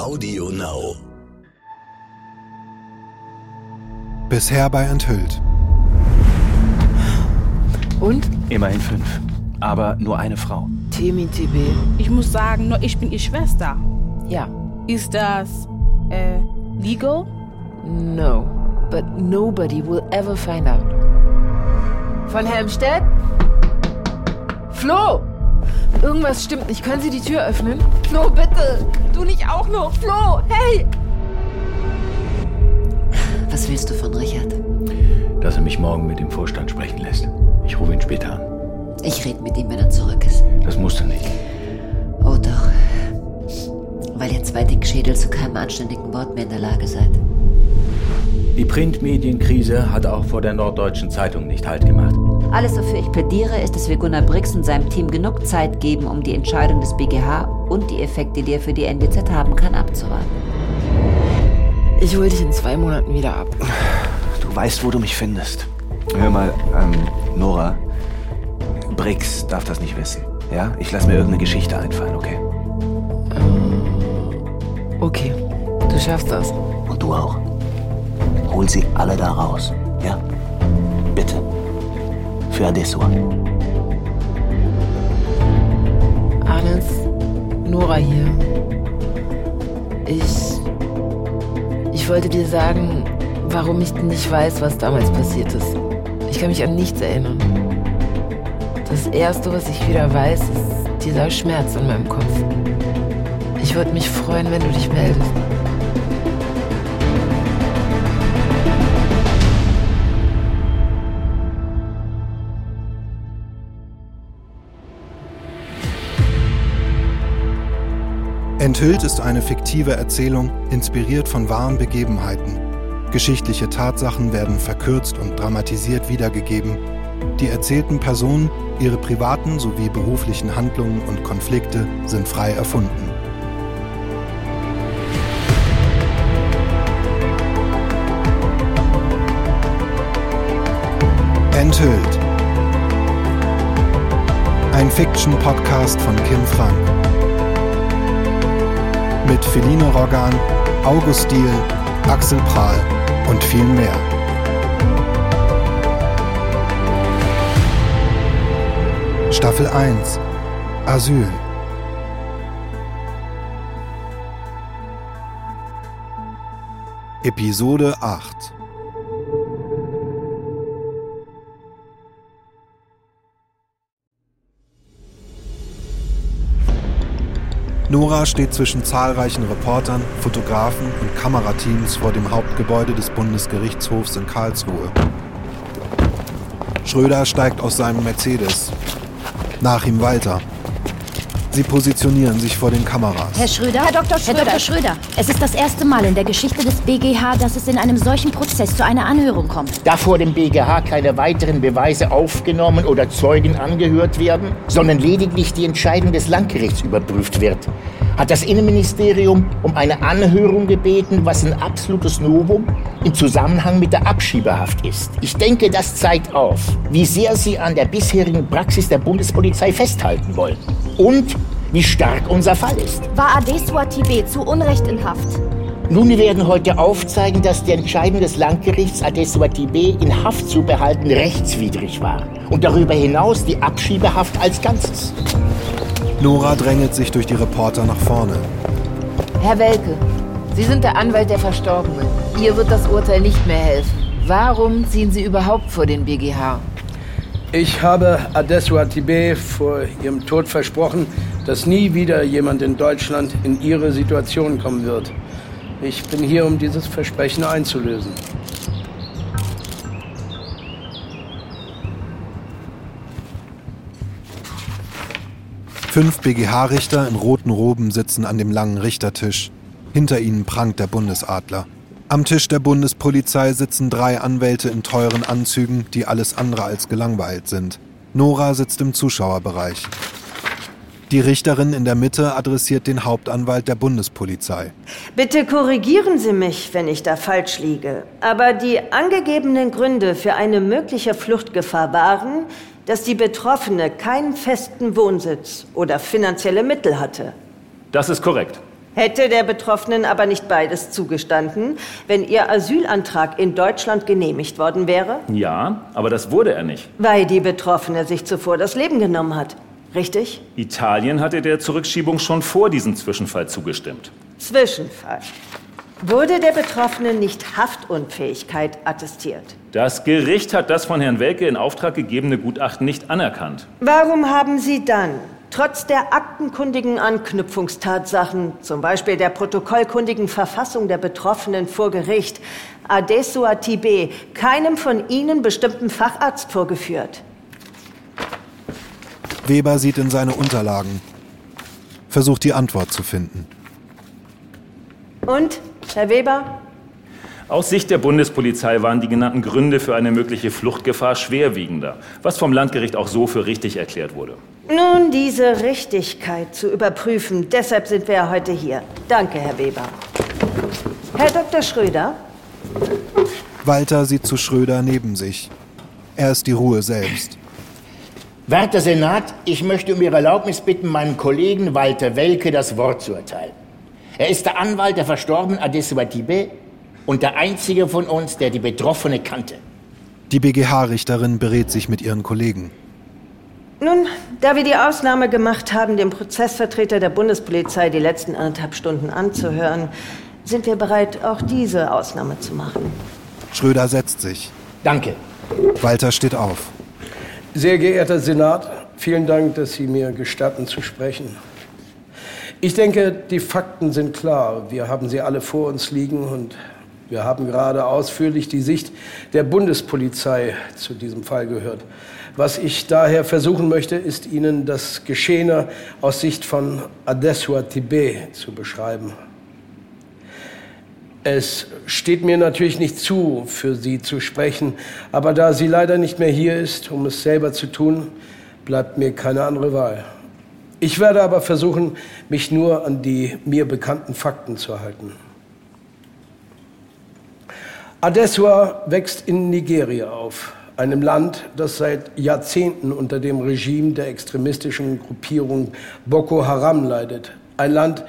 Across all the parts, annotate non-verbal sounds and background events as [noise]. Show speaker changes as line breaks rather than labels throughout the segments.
Audio Now.
Bisher bei Enthüllt.
Und?
Immerhin fünf. Aber nur eine Frau.
Temi TB.
Ich muss sagen, nur ich bin ihre Schwester.
Ja.
Ist das äh, legal?
No. But nobody will ever find out. Von Helmstedt? Flo! Irgendwas stimmt nicht. Können Sie die Tür öffnen? Flo, bitte! Du nicht auch noch! Flo! Hey!
Was willst du von Richard?
Dass er mich morgen mit dem Vorstand sprechen lässt. Ich rufe ihn später an.
Ich rede mit ihm, wenn er zurück ist.
Das musst du nicht.
Oh doch. Weil ihr zwei Dickschädel zu keinem anständigen Wort mehr in der Lage seid.
Die Printmedienkrise hat auch vor der Norddeutschen Zeitung nicht Halt gemacht.
Alles, wofür ich plädiere, ist, dass wir Gunnar Brix und seinem Team genug Zeit geben, um die Entscheidung des BGH und die Effekte, die er für die NDZ haben kann, abzuwarten.
Ich hol dich in zwei Monaten wieder ab.
Du weißt, wo du mich findest. Hör mal, ähm, Nora. Brix darf das nicht wissen. Ja? Ich lass mir irgendeine Geschichte einfallen, okay?
Okay. Du schaffst das.
Und du auch. Hol sie alle da raus. Ja? Bitte. Für Adessua.
Arnes, Nora hier. Ich. Ich wollte dir sagen, warum ich nicht weiß, was damals passiert ist. Ich kann mich an nichts erinnern. Das Erste, was ich wieder weiß, ist dieser Schmerz in meinem Kopf. Ich würde mich freuen, wenn du dich meldest.
Enthüllt ist eine fiktive Erzählung, inspiriert von wahren Begebenheiten. Geschichtliche Tatsachen werden verkürzt und dramatisiert wiedergegeben. Die erzählten Personen, ihre privaten sowie beruflichen Handlungen und Konflikte sind frei erfunden. Enthüllt. Ein Fiction-Podcast von Kim Frank. Mit Feline Rogan, August Diel, Axel Prahl und viel mehr. Staffel 1 Asyl. Episode 8 Nora steht zwischen zahlreichen Reportern, Fotografen und Kamerateams vor dem Hauptgebäude des Bundesgerichtshofs in Karlsruhe. Schröder steigt aus seinem Mercedes. Nach ihm Walter. Sie positionieren sich vor den Kameras.
Herr Schröder?
Herr Dr. Schröder.
Herr Dr. Schröder, es ist das erste Mal in der Geschichte des BGH, dass es in einem solchen Prozess zu einer Anhörung kommt.
Da vor dem BGH keine weiteren Beweise aufgenommen oder Zeugen angehört werden, sondern lediglich die Entscheidung des Landgerichts überprüft wird, hat das Innenministerium um eine Anhörung gebeten, was ein absolutes Novum im Zusammenhang mit der Abschiebehaft ist. Ich denke, das zeigt auf, wie sehr Sie an der bisherigen Praxis der Bundespolizei festhalten wollen und wie stark unser Fall ist.
War Adesua Tibet zu Unrecht in Haft?
Nun, wir werden heute aufzeigen, dass die Entscheidung des Landgerichts Adesua Tibet in Haft zu behalten rechtswidrig war und darüber hinaus die Abschiebehaft als Ganzes.
Nora drängelt sich durch die Reporter nach vorne.
Herr Welke, Sie sind der Anwalt der Verstorbenen. Ihr wird das Urteil nicht mehr helfen. Warum ziehen Sie überhaupt vor den BGH?
Ich habe Adesua Tibet vor ihrem Tod versprochen, dass nie wieder jemand in Deutschland in ihre Situation kommen wird. Ich bin hier, um dieses Versprechen einzulösen.
Fünf BGH-Richter in roten Roben sitzen an dem langen Richtertisch. Hinter ihnen prangt der Bundesadler. Am Tisch der Bundespolizei sitzen drei Anwälte in teuren Anzügen, die alles andere als gelangweilt sind. Nora sitzt im Zuschauerbereich. Die Richterin in der Mitte adressiert den Hauptanwalt der Bundespolizei.
Bitte korrigieren Sie mich, wenn ich da falsch liege. Aber die angegebenen Gründe für eine mögliche Fluchtgefahr waren, dass die Betroffene keinen festen Wohnsitz oder finanzielle Mittel hatte.
Das ist korrekt.
Hätte der Betroffenen aber nicht beides zugestanden, wenn ihr Asylantrag in Deutschland genehmigt worden wäre?
Ja, aber das wurde er nicht.
Weil die Betroffene sich zuvor das Leben genommen hat. Richtig?
Italien hatte der Zurückschiebung schon vor diesem Zwischenfall zugestimmt.
Zwischenfall. Wurde der Betroffene nicht Haftunfähigkeit attestiert?
Das Gericht hat das von Herrn Welke in Auftrag gegebene Gutachten nicht anerkannt.
Warum haben Sie dann trotz der aktenkundigen Anknüpfungstatsachen, zum Beispiel der protokollkundigen Verfassung der Betroffenen vor Gericht, Adesso Atibé, keinem von Ihnen bestimmten Facharzt vorgeführt?
Weber sieht in seine Unterlagen, versucht die Antwort zu finden.
Und, Herr Weber?
Aus Sicht der Bundespolizei waren die genannten Gründe für eine mögliche Fluchtgefahr schwerwiegender, was vom Landgericht auch so für richtig erklärt wurde.
Nun, diese Richtigkeit zu überprüfen, deshalb sind wir ja heute hier. Danke, Herr Weber. Herr Dr. Schröder?
Walter sieht zu Schröder neben sich. Er ist die Ruhe selbst.
Werter Senat, ich möchte um Ihre Erlaubnis bitten, meinem Kollegen Walter Welke das Wort zu erteilen. Er ist der Anwalt der verstorbenen Adesua Tibe und der einzige von uns, der die Betroffene kannte.
Die BGH-Richterin berät sich mit ihren Kollegen.
Nun, da wir die Ausnahme gemacht haben, dem Prozessvertreter der Bundespolizei die letzten anderthalb Stunden anzuhören, sind wir bereit, auch diese Ausnahme zu machen.
Schröder setzt sich.
Danke.
Walter steht auf.
Sehr geehrter Senat, vielen Dank, dass Sie mir gestatten zu sprechen. Ich denke, die Fakten sind klar. Wir haben sie alle vor uns liegen und wir haben gerade ausführlich die Sicht der Bundespolizei zu diesem Fall gehört. Was ich daher versuchen möchte, ist Ihnen das Geschehene aus Sicht von Adesua Tibet zu beschreiben. Es steht mir natürlich nicht zu, für Sie zu sprechen, aber da sie leider nicht mehr hier ist, um es selber zu tun, bleibt mir keine andere Wahl. Ich werde aber versuchen, mich nur an die mir bekannten Fakten zu halten. Adesua wächst in Nigeria auf, einem Land, das seit Jahrzehnten unter dem Regime der extremistischen Gruppierung Boko Haram leidet. Ein Land,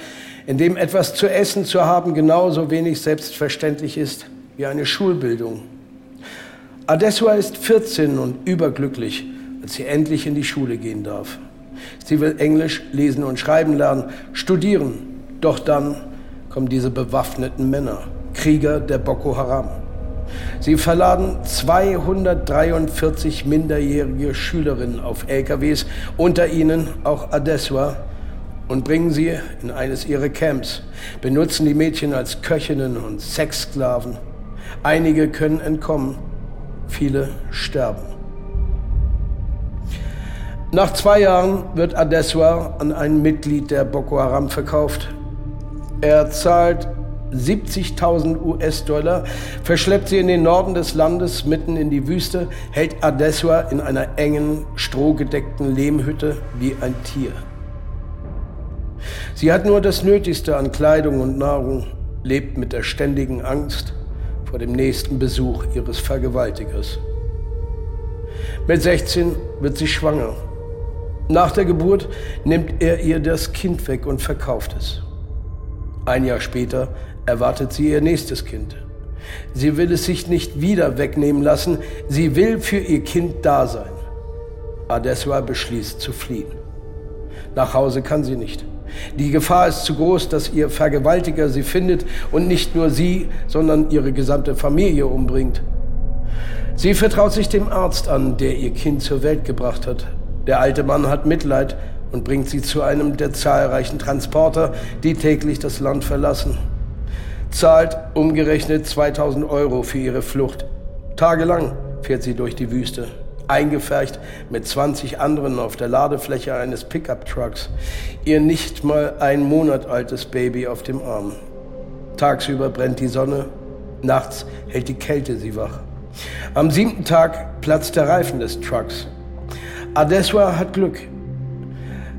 in dem etwas zu essen zu haben genauso wenig selbstverständlich ist wie eine Schulbildung. Adesua ist 14 und überglücklich, als sie endlich in die Schule gehen darf. Sie will Englisch lesen und schreiben lernen, studieren. Doch dann kommen diese bewaffneten Männer, Krieger der Boko Haram. Sie verladen 243 minderjährige Schülerinnen auf LKWs, unter ihnen auch Adeswa, und bringen sie in eines ihrer Camps, benutzen die Mädchen als Köchinnen und Sexsklaven. Einige können entkommen, viele sterben. Nach zwei Jahren wird Adeswa an ein Mitglied der Boko Haram verkauft. Er zahlt 70.000 US-Dollar, verschleppt sie in den Norden des Landes, mitten in die Wüste, hält Adeswa in einer engen, strohgedeckten Lehmhütte wie ein Tier. Sie hat nur das Nötigste an Kleidung und Nahrung, lebt mit der ständigen Angst vor dem nächsten Besuch ihres Vergewaltigers. Mit 16 wird sie schwanger nach der Geburt nimmt er ihr das Kind weg und verkauft es. Ein Jahr später erwartet sie ihr nächstes Kind. Sie will es sich nicht wieder wegnehmen lassen, sie will für ihr Kind da sein. Adeswa beschließt zu fliehen. Nach Hause kann sie nicht. Die Gefahr ist zu groß, dass ihr Vergewaltiger sie findet und nicht nur sie, sondern ihre gesamte Familie umbringt. Sie vertraut sich dem Arzt an, der ihr Kind zur Welt gebracht hat. Der alte Mann hat Mitleid und bringt sie zu einem der zahlreichen Transporter, die täglich das Land verlassen. Zahlt umgerechnet 2000 Euro für ihre Flucht. Tagelang fährt sie durch die Wüste, eingefercht mit 20 anderen auf der Ladefläche eines Pickup-Trucks, ihr nicht mal ein Monat altes Baby auf dem Arm. Tagsüber brennt die Sonne, nachts hält die Kälte sie wach. Am siebten Tag platzt der Reifen des Trucks Adeswa hat Glück.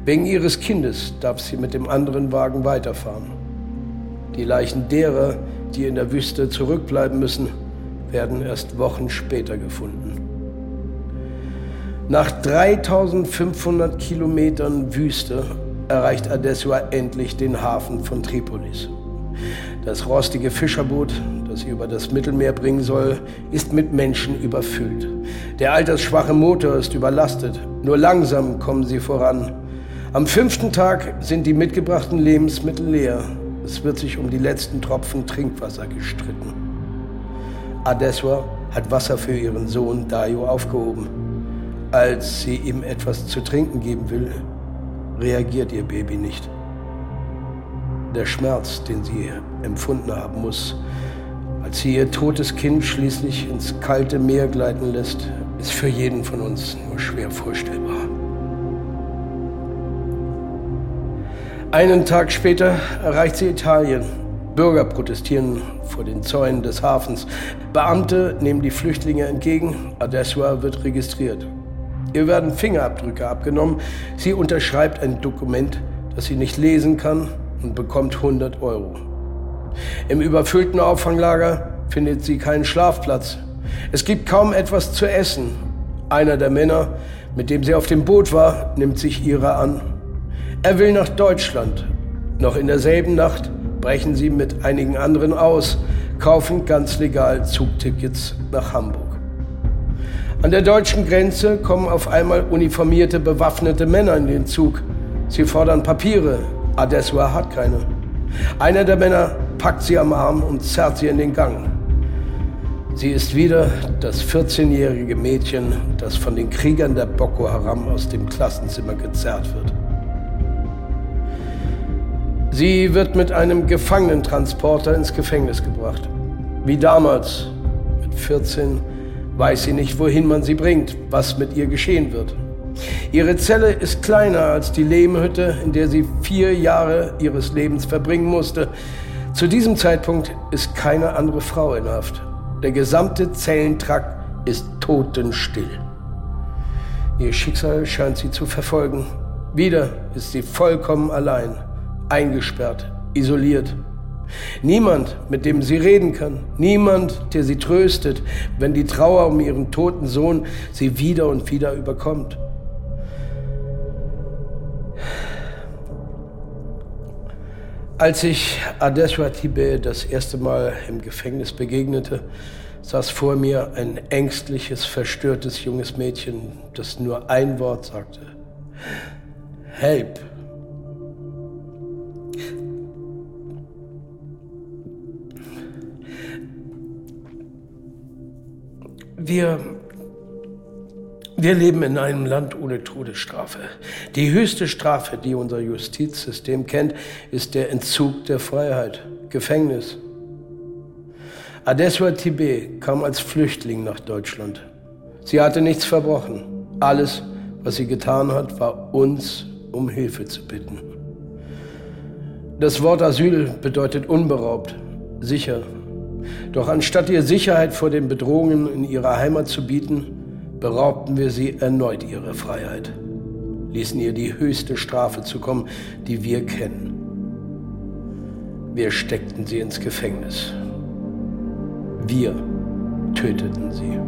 Wegen ihres Kindes darf sie mit dem anderen Wagen weiterfahren. Die Leichen derer, die in der Wüste zurückbleiben müssen, werden erst Wochen später gefunden. Nach 3500 Kilometern Wüste erreicht Adessua endlich den Hafen von Tripolis. Das rostige Fischerboot, das sie über das Mittelmeer bringen soll, ist mit Menschen überfüllt. Der altersschwache Motor ist überlastet. Nur langsam kommen sie voran. Am fünften Tag sind die mitgebrachten Lebensmittel leer. Es wird sich um die letzten Tropfen Trinkwasser gestritten. Adeswa hat Wasser für ihren Sohn Dayo aufgehoben. Als sie ihm etwas zu trinken geben will, reagiert ihr Baby nicht. Der Schmerz, den sie empfunden haben muss, als sie ihr totes Kind schließlich ins kalte Meer gleiten lässt, ist für jeden von uns nur schwer vorstellbar. Einen Tag später erreicht sie Italien. Bürger protestieren vor den Zäunen des Hafens. Beamte nehmen die Flüchtlinge entgegen. Adesua wird registriert. Ihr werden Fingerabdrücke abgenommen. Sie unterschreibt ein Dokument, das sie nicht lesen kann und bekommt 100 Euro. Im überfüllten Auffanglager findet sie keinen Schlafplatz. Es gibt kaum etwas zu essen. Einer der Männer, mit dem sie auf dem Boot war, nimmt sich ihrer an. Er will nach Deutschland. Noch in derselben Nacht brechen sie mit einigen anderen aus, kaufen ganz legal Zugtickets nach Hamburg. An der deutschen Grenze kommen auf einmal uniformierte, bewaffnete Männer in den Zug. Sie fordern Papiere. Adesua hat keine. Einer der Männer packt sie am Arm und zerrt sie in den Gang. Sie ist wieder das 14-jährige Mädchen, das von den Kriegern der Boko Haram aus dem Klassenzimmer gezerrt wird. Sie wird mit einem Gefangenentransporter ins Gefängnis gebracht. Wie damals, mit 14, weiß sie nicht, wohin man sie bringt, was mit ihr geschehen wird. Ihre Zelle ist kleiner als die Lehmhütte, in der sie vier Jahre ihres Lebens verbringen musste. Zu diesem Zeitpunkt ist keine andere Frau in Haft. Der gesamte Zellentrakt ist totenstill. Ihr Schicksal scheint sie zu verfolgen. Wieder ist sie vollkommen allein eingesperrt, isoliert. Niemand, mit dem sie reden kann. Niemand, der sie tröstet, wenn die Trauer um ihren toten Sohn sie wieder und wieder überkommt. Als ich Adeswa Tibe das erste Mal im Gefängnis begegnete, saß vor mir ein ängstliches, verstörtes junges Mädchen, das nur ein Wort sagte. Help! Wir, wir leben in einem Land ohne Todesstrafe. Die höchste Strafe, die unser Justizsystem kennt, ist der Entzug der Freiheit, Gefängnis. Adeswa Tibet kam als Flüchtling nach Deutschland. Sie hatte nichts verbrochen. Alles, was sie getan hat, war uns um Hilfe zu bitten. Das Wort Asyl bedeutet unberaubt, sicher, doch anstatt ihr Sicherheit vor den Bedrohungen in ihrer Heimat zu bieten, beraubten wir sie erneut ihrer Freiheit, ließen ihr die höchste Strafe zukommen, die wir kennen. Wir steckten sie ins Gefängnis. Wir töteten sie.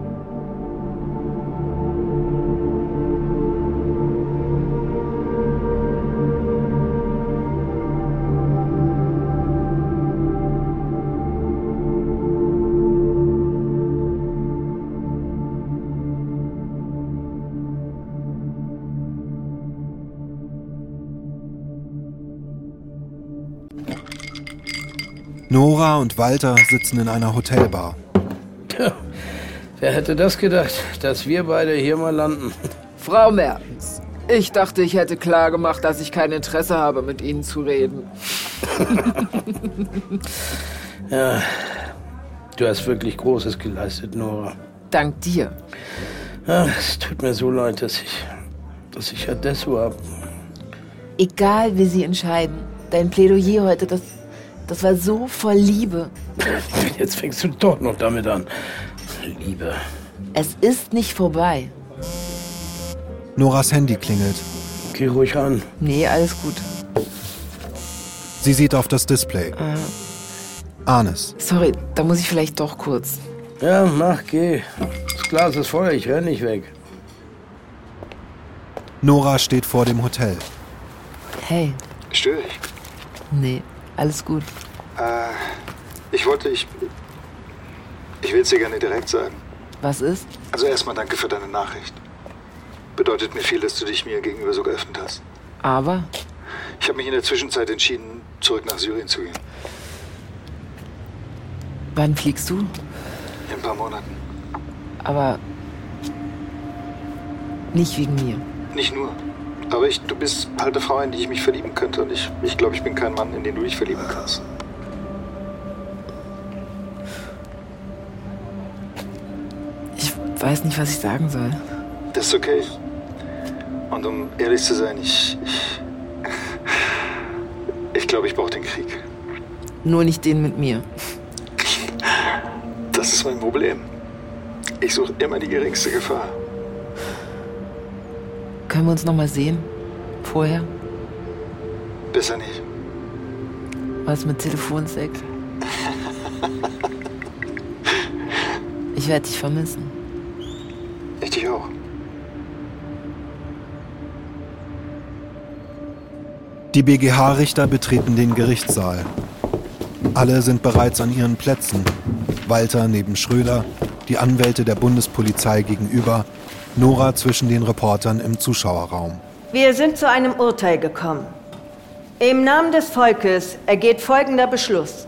Nora und Walter sitzen in einer Hotelbar.
Tja, wer hätte das gedacht, dass wir beide hier mal landen? [laughs]
Frau Mertens, ich dachte, ich hätte klar gemacht, dass ich kein Interesse habe, mit Ihnen zu reden. [laughs]
ja, du hast wirklich Großes geleistet, Nora.
Dank dir.
Ja, es tut mir so leid, dass ich, dass ich Adesso habe.
Egal, wie Sie entscheiden, dein Plädoyer heute, das das war so voll Liebe.
Jetzt fängst du doch noch damit an. Liebe.
Es ist nicht vorbei.
Noras Handy klingelt.
Geh ruhig an.
Nee, alles gut.
Sie sieht auf das Display. Äh. Arnes.
Sorry, da muss ich vielleicht doch kurz.
Ja, mach, geh. Das Glas ist voll, ich renn nicht weg.
Nora steht vor dem Hotel.
Hey.
Störe ich?
Nee, alles gut.
Äh, ich wollte, ich. Ich will es dir gerne direkt sagen.
Was ist?
Also erstmal danke für deine Nachricht. Bedeutet mir viel, dass du dich mir gegenüber so geöffnet hast.
Aber?
Ich habe mich in der Zwischenzeit entschieden, zurück nach Syrien zu gehen.
Wann fliegst du?
In ein paar Monaten.
Aber nicht wegen mir.
Nicht nur. Aber ich, du bist halt eine Frau, in die ich mich verlieben könnte. Und ich, ich glaube, ich bin kein Mann, in den du dich verlieben kannst.
Ich weiß nicht, was ich sagen soll.
Das ist okay. Und um ehrlich zu sein, ich. Ich, ich glaube, ich brauche den Krieg.
Nur nicht den mit mir.
Das ist mein Problem. Ich suche immer die geringste Gefahr.
Können wir uns noch mal sehen? Vorher?
Besser nicht.
Was mit Telefonsex? Ich werde dich vermissen.
Ich dich auch.
Die BGH-Richter betreten den Gerichtssaal. Alle sind bereits an ihren Plätzen. Walter neben Schröder, die Anwälte der Bundespolizei gegenüber, Nora zwischen den Reportern im Zuschauerraum.
Wir sind zu einem Urteil gekommen. Im Namen des Volkes ergeht folgender Beschluss.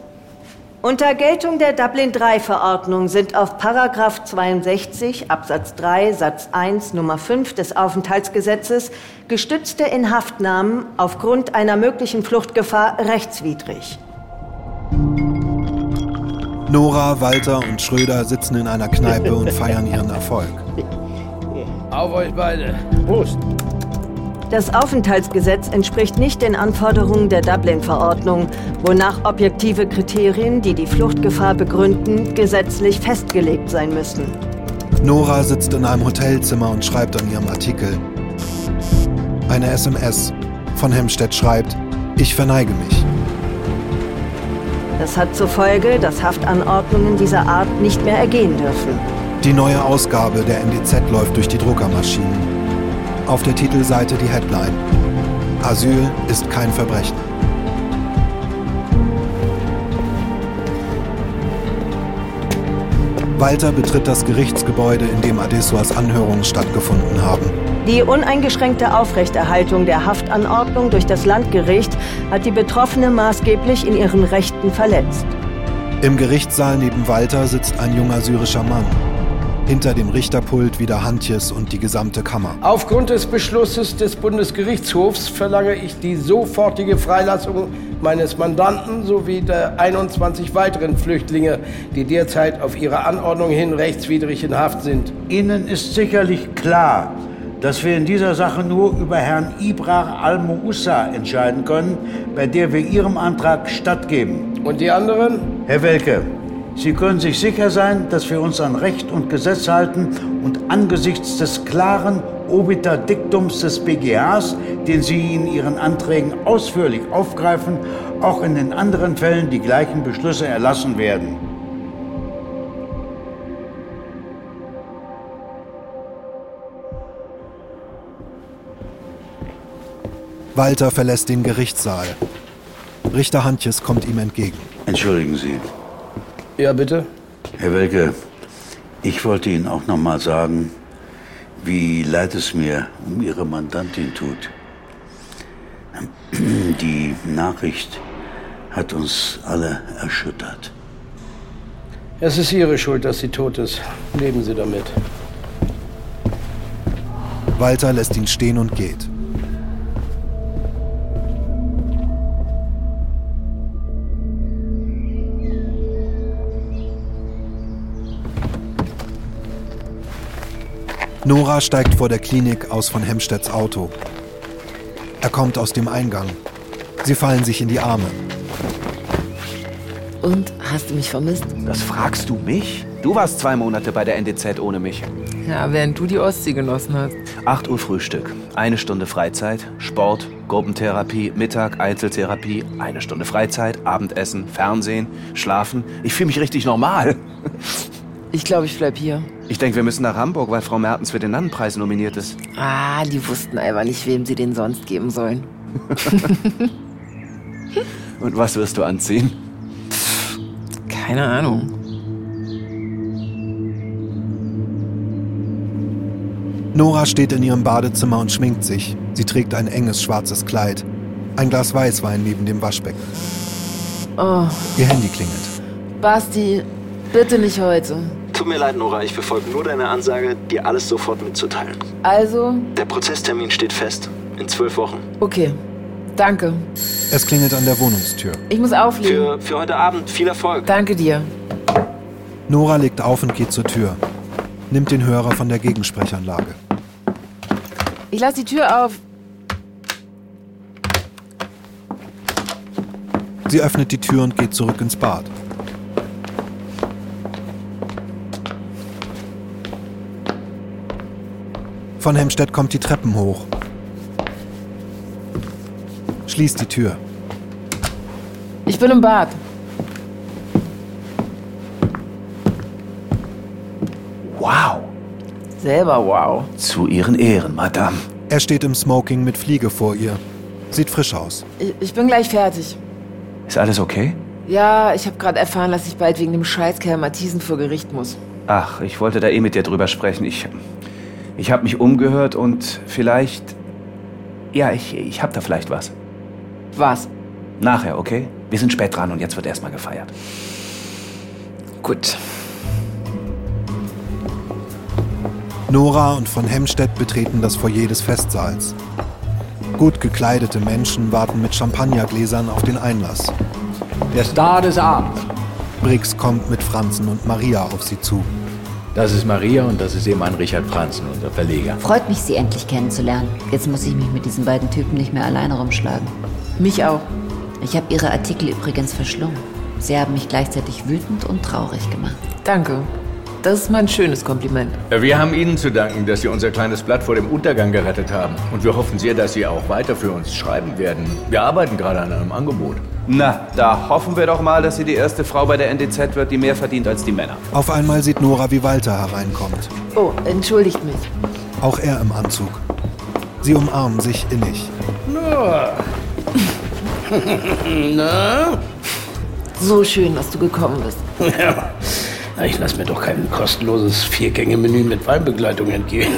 Unter Geltung der Dublin III-Verordnung sind auf Paragraph 62 Absatz 3 Satz 1 Nummer 5 des Aufenthaltsgesetzes gestützte Inhaftnahmen aufgrund einer möglichen Fluchtgefahr rechtswidrig.
Nora, Walter und Schröder sitzen in einer Kneipe und feiern ihren Erfolg.
Auf euch beide.
Prost. Das Aufenthaltsgesetz entspricht nicht den Anforderungen der Dublin-Verordnung, wonach objektive Kriterien, die die Fluchtgefahr begründen, gesetzlich festgelegt sein müssen.
Nora sitzt in einem Hotelzimmer und schreibt an ihrem Artikel. Eine SMS. Von Hemstedt schreibt, ich verneige mich.
Das hat zur Folge, dass Haftanordnungen dieser Art nicht mehr ergehen dürfen.
Die neue Ausgabe der NDZ läuft durch die Druckermaschinen. Auf der Titelseite die Headline. Asyl ist kein Verbrechen. Walter betritt das Gerichtsgebäude, in dem Adessuas Anhörungen stattgefunden haben.
Die uneingeschränkte Aufrechterhaltung der Haftanordnung durch das Landgericht hat die Betroffene maßgeblich in ihren Rechten verletzt.
Im Gerichtssaal neben Walter sitzt ein junger syrischer Mann. Hinter dem Richterpult wieder Hantjes und die gesamte Kammer.
Aufgrund des Beschlusses des Bundesgerichtshofs verlange ich die sofortige Freilassung meines Mandanten sowie der 21 weiteren Flüchtlinge, die derzeit auf ihre Anordnung hin rechtswidrig in Haft sind.
Ihnen ist sicherlich klar, dass wir in dieser Sache nur über Herrn Ibrar Al-Moussa entscheiden können, bei der wir Ihrem Antrag stattgeben.
Und die anderen?
Herr Welke, Sie können sich sicher sein, dass wir uns an Recht und Gesetz halten und angesichts des klaren Obiter Diktums des BGHs, den Sie in Ihren Anträgen ausführlich aufgreifen, auch in den anderen Fällen die gleichen Beschlüsse erlassen werden.
Walter verlässt den Gerichtssaal. Richter Hantjes kommt ihm entgegen.
Entschuldigen Sie.
Ja, bitte?
Herr Welke, ich wollte Ihnen auch noch mal sagen, wie leid es mir um Ihre Mandantin tut. Die Nachricht hat uns alle erschüttert.
Es ist Ihre Schuld, dass sie tot ist. Leben Sie damit.
Walter lässt ihn stehen und geht. Nora steigt vor der Klinik aus von Hemstedts Auto. Er kommt aus dem Eingang. Sie fallen sich in die Arme.
Und hast du mich vermisst?
Das fragst du mich? Du warst zwei Monate bei der NDZ ohne mich.
Ja, während du die Ostsee genossen hast.
8 Uhr Frühstück, eine Stunde Freizeit, Sport, Gruppentherapie, Mittag, Einzeltherapie, eine Stunde Freizeit, Abendessen, Fernsehen, Schlafen. Ich fühle mich richtig normal.
Ich glaube, ich bleib hier.
Ich denke, wir müssen nach Hamburg, weil Frau Mertens für den Nannenpreis nominiert ist.
Ah, die wussten einfach nicht, wem sie den sonst geben sollen. [laughs]
Und was wirst du anziehen?
Keine Ahnung.
Nora steht in ihrem Badezimmer und schminkt sich. Sie trägt ein enges schwarzes Kleid. Ein Glas Weißwein neben dem Waschbecken.
Oh,
Ihr Handy klingelt.
Basti, bitte nicht heute.
Tut mir leid, Nora, ich befolge nur deine Ansage, dir alles sofort mitzuteilen.
Also,
Der Prozesstermin steht fest. In zwölf Wochen.
okay. Danke.
Es klingelt an der Wohnungstür.
Ich muss auflegen.
Für, für heute Abend viel Erfolg.
Danke dir.
Nora legt auf und geht zur Tür. Nimmt den Hörer von der Gegensprechanlage.
Ich lasse die Tür auf.
Sie öffnet die Tür und geht zurück ins Bad. Von Hemstedt kommt die Treppen hoch. Schließt die Tür.
Ich bin im Bad.
Wow.
Selber wow.
Zu Ihren Ehren, Madame.
Er steht im Smoking mit Fliege vor ihr. Sieht frisch aus.
Ich, ich bin gleich fertig.
Ist alles okay?
Ja, ich habe gerade erfahren, dass ich bald wegen dem Scheißkerl Matthiesen vor Gericht muss.
Ach, ich wollte da eh mit dir drüber sprechen. Ich, ich habe mich umgehört und vielleicht... Ja, ich, ich habe da vielleicht was.
Was?
Nachher, okay? Wir sind spät dran und jetzt wird erstmal gefeiert.
Gut.
Nora und von Hemstedt betreten das Foyer des Festsaals. Gut gekleidete Menschen warten mit Champagnergläsern auf den Einlass.
Der Star des Abends.
Briggs kommt mit Franzen und Maria auf sie zu.
Das ist Maria und das ist Ehemann Richard Franzen, unser Verleger.
Freut mich, Sie endlich kennenzulernen. Jetzt muss ich mich mit diesen beiden Typen nicht mehr alleine rumschlagen.
Mich auch.
Ich habe Ihre Artikel übrigens verschlungen. Sie haben mich gleichzeitig wütend und traurig gemacht.
Danke. Das ist mein schönes Kompliment.
Wir haben Ihnen zu danken, dass Sie unser kleines Blatt vor dem Untergang gerettet haben. Und wir hoffen sehr, dass Sie auch weiter für uns schreiben werden. Wir arbeiten gerade an einem Angebot.
Na, da hoffen wir doch mal, dass sie die erste Frau bei der NDZ wird, die mehr verdient als die Männer.
Auf einmal sieht Nora, wie Walter hereinkommt.
Oh, entschuldigt mich.
Auch er im Anzug. Sie umarmen sich innig.
Na. [laughs] Na?
So schön, dass du gekommen bist.
Ja. Na, Ich lass mir doch kein kostenloses Viergänge-Menü mit Weinbegleitung entgehen.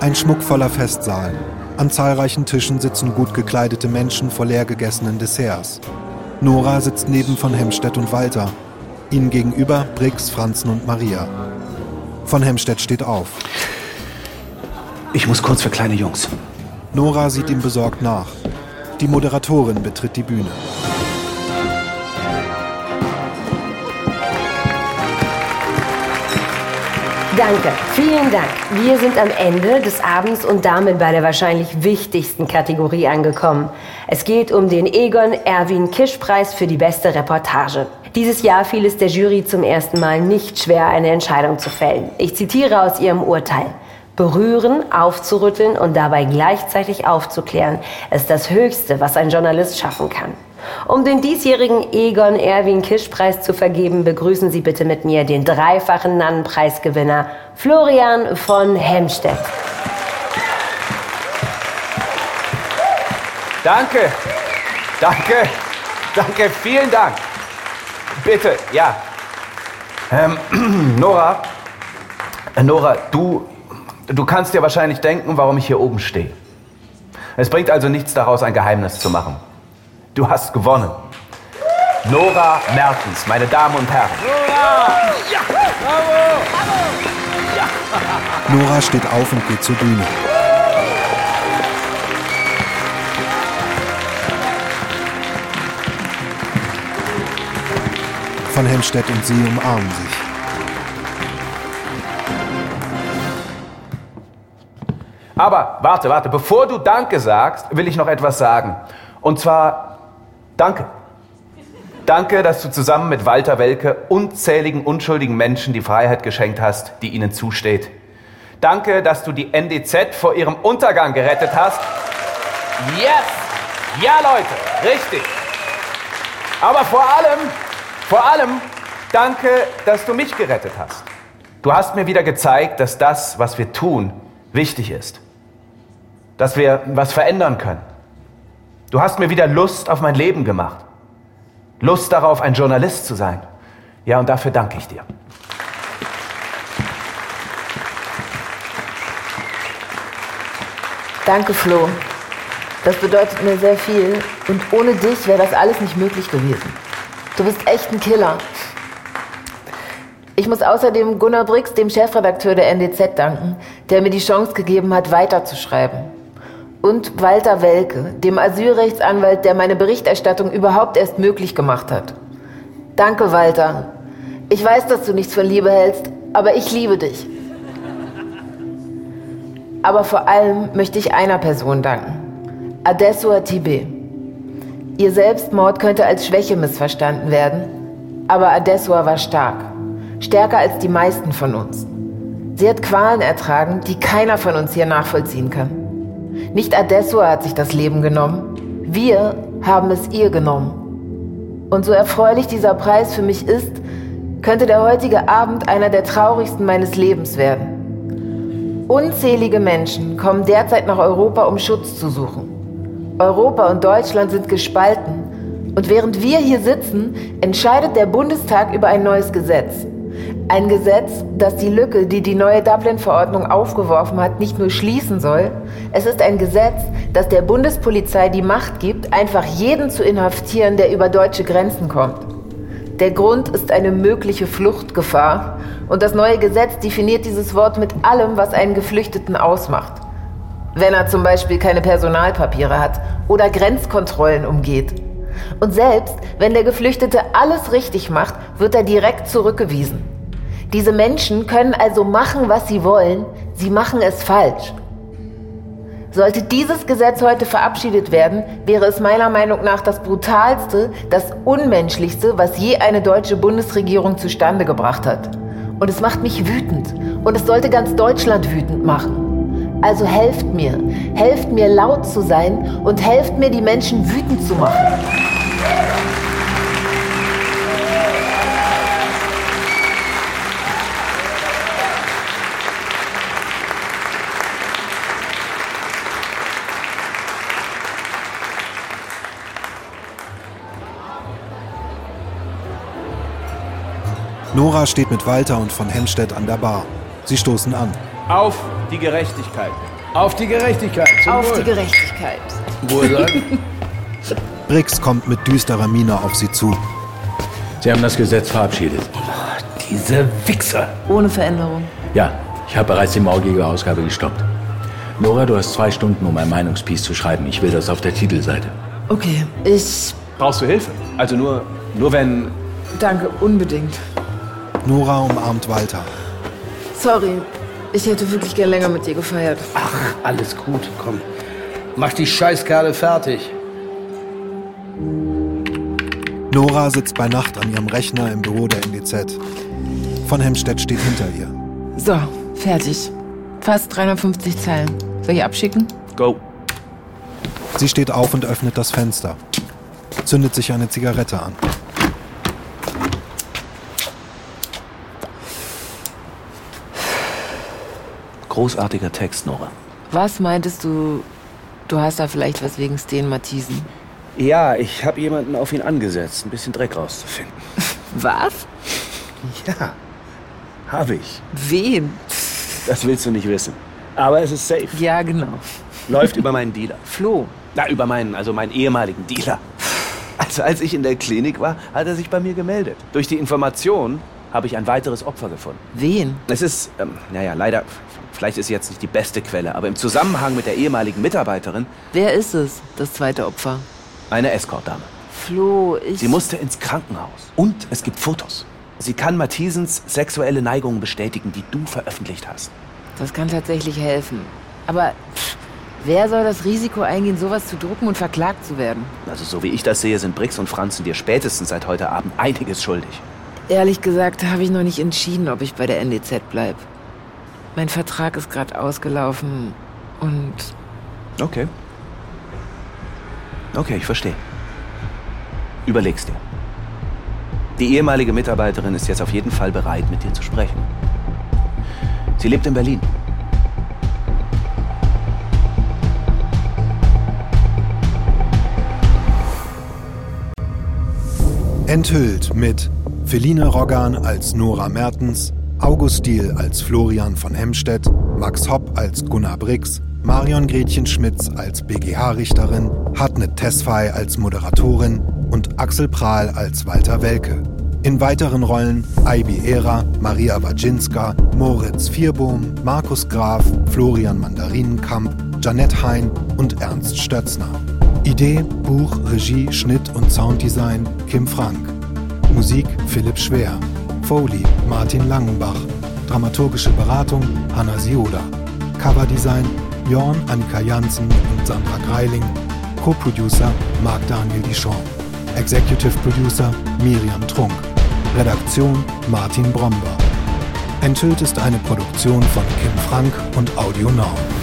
Ein schmuckvoller Festsaal. An zahlreichen Tischen sitzen gut gekleidete Menschen vor leer gegessenen Desserts. Nora sitzt neben von Hemstedt und Walter. Ihnen gegenüber Briggs, Franzen und Maria. Von Hemstedt steht auf.
Ich muss kurz für kleine Jungs.
Nora sieht ihm besorgt nach. Die Moderatorin betritt die Bühne.
Danke, vielen Dank. Wir sind am Ende des Abends und damit bei der wahrscheinlich wichtigsten Kategorie angekommen. Es geht um den Egon Erwin Kisch Preis für die beste Reportage. Dieses Jahr fiel es der Jury zum ersten Mal nicht schwer, eine Entscheidung zu fällen. Ich zitiere aus ihrem Urteil. Berühren, aufzurütteln und dabei gleichzeitig aufzuklären, ist das Höchste, was ein Journalist schaffen kann. Um den diesjährigen Egon Erwin Kisch Preis zu vergeben, begrüßen Sie bitte mit mir den dreifachen Nannenpreisgewinner Florian von Hemstedt.
Danke. Danke. Danke. Vielen Dank. Bitte, ja. Ähm, [clears throat] Nora. Äh, Nora, du, du kannst dir wahrscheinlich denken, warum ich hier oben stehe. Es bringt also nichts daraus, ein Geheimnis zu machen. Du hast gewonnen. Nora Mertens, meine Damen und Herren.
Ja! Bravo!
Nora steht auf und geht zur Bühne. Von Hemstedt und sie umarmen sich.
Aber warte, warte, bevor du Danke sagst, will ich noch etwas sagen. Und zwar Danke. Danke, dass du zusammen mit Walter Welke unzähligen unschuldigen Menschen die Freiheit geschenkt hast, die ihnen zusteht. Danke, dass du die NDZ vor ihrem Untergang gerettet hast. Yes! Ja, Leute, richtig. Aber vor allem, vor allem, danke, dass du mich gerettet hast. Du hast mir wieder gezeigt, dass das, was wir tun, wichtig ist. dass wir was verändern können. Du hast mir wieder Lust auf mein Leben gemacht. Lust darauf, ein Journalist zu sein. Ja, und dafür danke ich dir.
Danke, Flo. Das bedeutet mir sehr viel. Und ohne dich wäre das alles nicht möglich gewesen. Du bist echt ein Killer. Ich muss außerdem Gunnar Brix, dem Chefredakteur der NDZ, danken, der mir die Chance gegeben hat, weiterzuschreiben. Und Walter Welke, dem Asylrechtsanwalt, der meine Berichterstattung überhaupt erst möglich gemacht hat. Danke, Walter. Ich weiß, dass du nichts von Liebe hältst, aber ich liebe dich. Aber vor allem möchte ich einer Person danken. Adessua Tibet. Ihr Selbstmord könnte als Schwäche missverstanden werden, aber Adessua war stark. Stärker als die meisten von uns. Sie hat Qualen ertragen, die keiner von uns hier nachvollziehen kann. Nicht Adessua hat sich das Leben genommen. Wir haben es ihr genommen. Und so erfreulich dieser Preis für mich ist, könnte der heutige Abend einer der traurigsten meines Lebens werden. Unzählige Menschen kommen derzeit nach Europa, um Schutz zu suchen. Europa und Deutschland sind gespalten. Und während wir hier sitzen, entscheidet der Bundestag über ein neues Gesetz. Ein Gesetz, das die Lücke, die die neue Dublin-Verordnung aufgeworfen hat, nicht nur schließen soll. Es ist ein Gesetz, das der Bundespolizei die Macht gibt, einfach jeden zu inhaftieren, der über deutsche Grenzen kommt. Der Grund ist eine mögliche Fluchtgefahr. Und das neue Gesetz definiert dieses Wort mit allem, was einen Geflüchteten ausmacht wenn er zum Beispiel keine Personalpapiere hat oder Grenzkontrollen umgeht. Und selbst wenn der Geflüchtete alles richtig macht, wird er direkt zurückgewiesen. Diese Menschen können also machen, was sie wollen, sie machen es falsch. Sollte dieses Gesetz heute verabschiedet werden, wäre es meiner Meinung nach das brutalste, das unmenschlichste, was je eine deutsche Bundesregierung zustande gebracht hat. Und es macht mich wütend. Und es sollte ganz Deutschland wütend machen. Also helft mir, helft mir laut zu sein und helft mir, die Menschen wütend zu machen.
Nora steht mit Walter und von Hemstedt an der Bar. Sie stoßen an.
Auf die Gerechtigkeit.
Auf die Gerechtigkeit. Zum
Auf
Wohl.
die Gerechtigkeit.
Wohlsein. [laughs]
Brix kommt mit düsterer Miene auf sie zu.
Sie haben das Gesetz verabschiedet.
Diese Wichser.
Ohne Veränderung.
Ja, ich habe bereits die morgige Ausgabe gestoppt. Nora, du hast zwei Stunden, um ein Meinungspiece zu schreiben. Ich will das auf der Titelseite.
Okay, ich
Brauchst du Hilfe? Also nur, nur wenn.
danke unbedingt.
Nora umarmt Walter.
Sorry, ich hätte wirklich gern länger mit dir gefeiert.
Ach, alles gut, komm. Mach die Scheißkerle fertig.
Nora sitzt bei Nacht an ihrem Rechner im Büro der NDZ. Von Hemstedt steht hinter ihr.
So, fertig. Fast 350 Zeilen. Soll ich abschicken?
Go.
Sie steht auf und öffnet das Fenster. Zündet sich eine Zigarette an.
Großartiger Text, Nora.
Was meintest du, du hast da vielleicht was wegen Sten Matthiesen?
Ja, ich habe jemanden auf ihn angesetzt, ein bisschen Dreck rauszufinden. [laughs]
Was?
Ja, habe ich.
Wen?
Das willst du nicht wissen. Aber es ist safe.
Ja, genau.
Läuft über [laughs] meinen Dealer.
Flo.
Na, über meinen, also meinen ehemaligen Dealer. Also als ich in der Klinik war, hat er sich bei mir gemeldet. Durch die Information habe ich ein weiteres Opfer gefunden.
Wen?
Es ist, ähm, naja, leider, vielleicht ist sie jetzt nicht die beste Quelle, aber im Zusammenhang mit der ehemaligen Mitarbeiterin
Wer ist es, das zweite Opfer?
eine Escort-Dame.
Flo, ich.
Sie musste ins Krankenhaus. Und es gibt Fotos. Sie kann Mathiesens sexuelle Neigungen bestätigen, die du veröffentlicht hast.
Das kann tatsächlich helfen. Aber pff, wer soll das Risiko eingehen, sowas zu drucken und verklagt zu werden?
Also so wie ich das sehe, sind Brix und Franzen dir spätestens seit heute Abend einiges schuldig.
Ehrlich gesagt habe ich noch nicht entschieden, ob ich bei der NDZ bleibe. Mein Vertrag ist gerade ausgelaufen und.
Okay. Okay, ich verstehe. Überleg's dir. Die ehemalige Mitarbeiterin ist jetzt auf jeden Fall bereit, mit dir zu sprechen. Sie lebt in Berlin.
Enthüllt mit Feline Roggan als Nora Mertens, August Diel als Florian von Hemstedt, Max Hopp als Gunnar Brix, Marion Gretchen Schmitz als BGH-Richterin, Hartnett Tesfaye als Moderatorin und Axel Prahl als Walter Welke. In weiteren Rollen Aibi Ehrer, Maria Wajinska, Moritz Vierbohm, Markus Graf, Florian Mandarinenkamp, Janette Hein und Ernst Stötzner. Idee, Buch, Regie, Schnitt und Sounddesign Kim Frank. Musik Philipp Schwer. Foley Martin Langenbach. Dramaturgische Beratung Hanna Sioda. Coverdesign Jorn Annika Janssen und Sandra Greiling. Co-Producer Marc Daniel Dichon. Executive Producer Miriam Trunk. Redaktion Martin Bromber. Enthüllt ist eine Produktion von Kim Frank und Audio Now.